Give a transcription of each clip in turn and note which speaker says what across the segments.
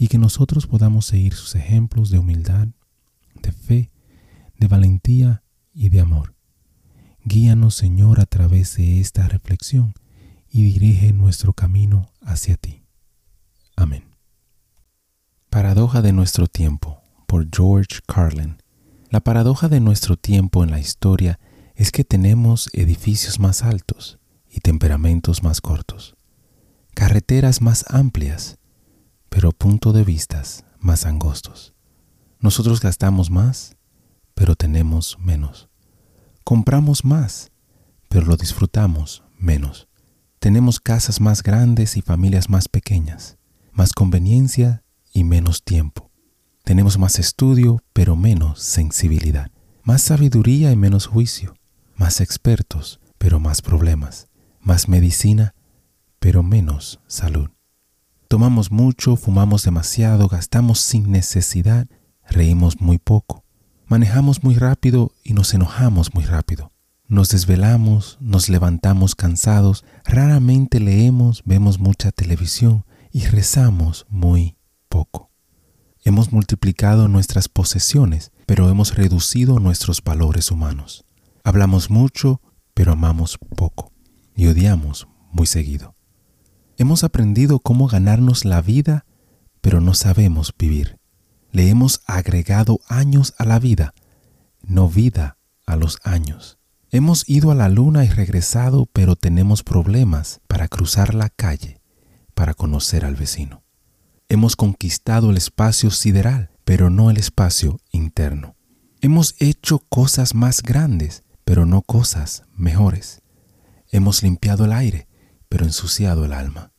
Speaker 1: y que nosotros podamos seguir sus ejemplos de humildad, de fe, de valentía y de amor. Guíanos, Señor, a través de esta reflexión y dirige nuestro camino hacia ti. Amén. Paradoja de nuestro tiempo por George Carlin. La paradoja de nuestro tiempo en la historia es que tenemos edificios más altos y temperamentos más cortos, carreteras más amplias, pero punto de vistas más angostos. Nosotros gastamos más, pero tenemos menos. Compramos más, pero lo disfrutamos menos. Tenemos casas más grandes y familias más pequeñas, más conveniencia y menos tiempo. Tenemos más estudio, pero menos sensibilidad. Más sabiduría y menos juicio. Más expertos, pero más problemas. Más medicina, pero menos salud. Tomamos mucho, fumamos demasiado, gastamos sin necesidad, reímos muy poco. Manejamos muy rápido y nos enojamos muy rápido. Nos desvelamos, nos levantamos cansados, raramente leemos, vemos mucha televisión y rezamos muy poco. Hemos multiplicado nuestras posesiones, pero hemos reducido nuestros valores humanos. Hablamos mucho, pero amamos poco y odiamos muy seguido. Hemos aprendido cómo ganarnos la vida, pero no sabemos vivir. Le hemos agregado años a la vida, no vida a los años. Hemos ido a la luna y regresado, pero tenemos problemas para cruzar la calle, para conocer al vecino. Hemos conquistado el espacio sideral, pero no el espacio interno. Hemos hecho cosas más grandes, pero no cosas mejores. Hemos limpiado el aire, pero ensuciado el alma.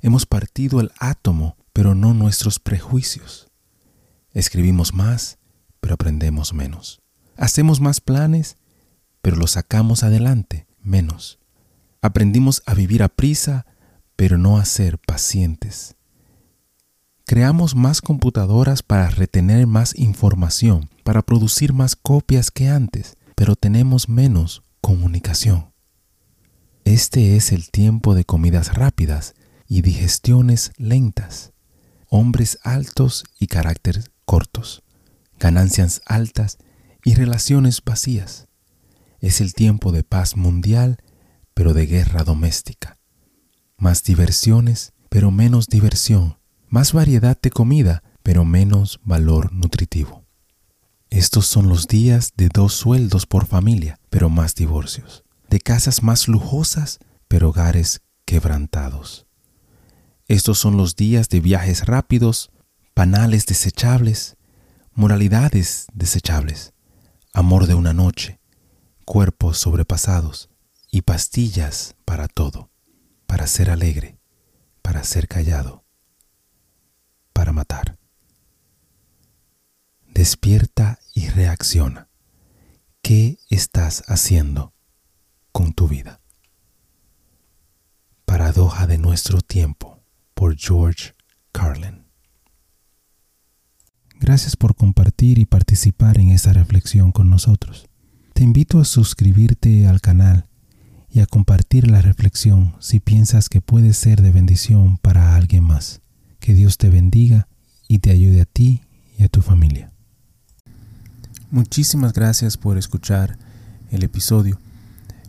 Speaker 1: Hemos partido el átomo, pero no nuestros prejuicios. Escribimos más, pero aprendemos menos. Hacemos más planes, pero lo sacamos adelante menos. Aprendimos a vivir a prisa, pero no a ser pacientes. Creamos más computadoras para retener más información, para producir más copias que antes, pero tenemos menos comunicación. Este es el tiempo de comidas rápidas y digestiones lentas, hombres altos y carácter cortos, ganancias altas y relaciones vacías. Es el tiempo de paz mundial, pero de guerra doméstica. Más diversiones, pero menos diversión. Más variedad de comida, pero menos valor nutritivo. Estos son los días de dos sueldos por familia, pero más divorcios. De casas más lujosas, pero hogares quebrantados. Estos son los días de viajes rápidos, panales desechables, moralidades desechables, amor de una noche, cuerpos sobrepasados y pastillas para todo, para ser alegre, para ser callado, para matar. Despierta y reacciona. ¿Qué estás haciendo con tu vida? Paradoja de nuestro tiempo por George Carlin. Gracias por compartir y participar en esta reflexión con nosotros. Te invito a suscribirte al canal y a compartir la reflexión si piensas que puede ser de bendición para alguien más. Que Dios te bendiga y te ayude a ti y a tu familia. Muchísimas gracias por escuchar el episodio.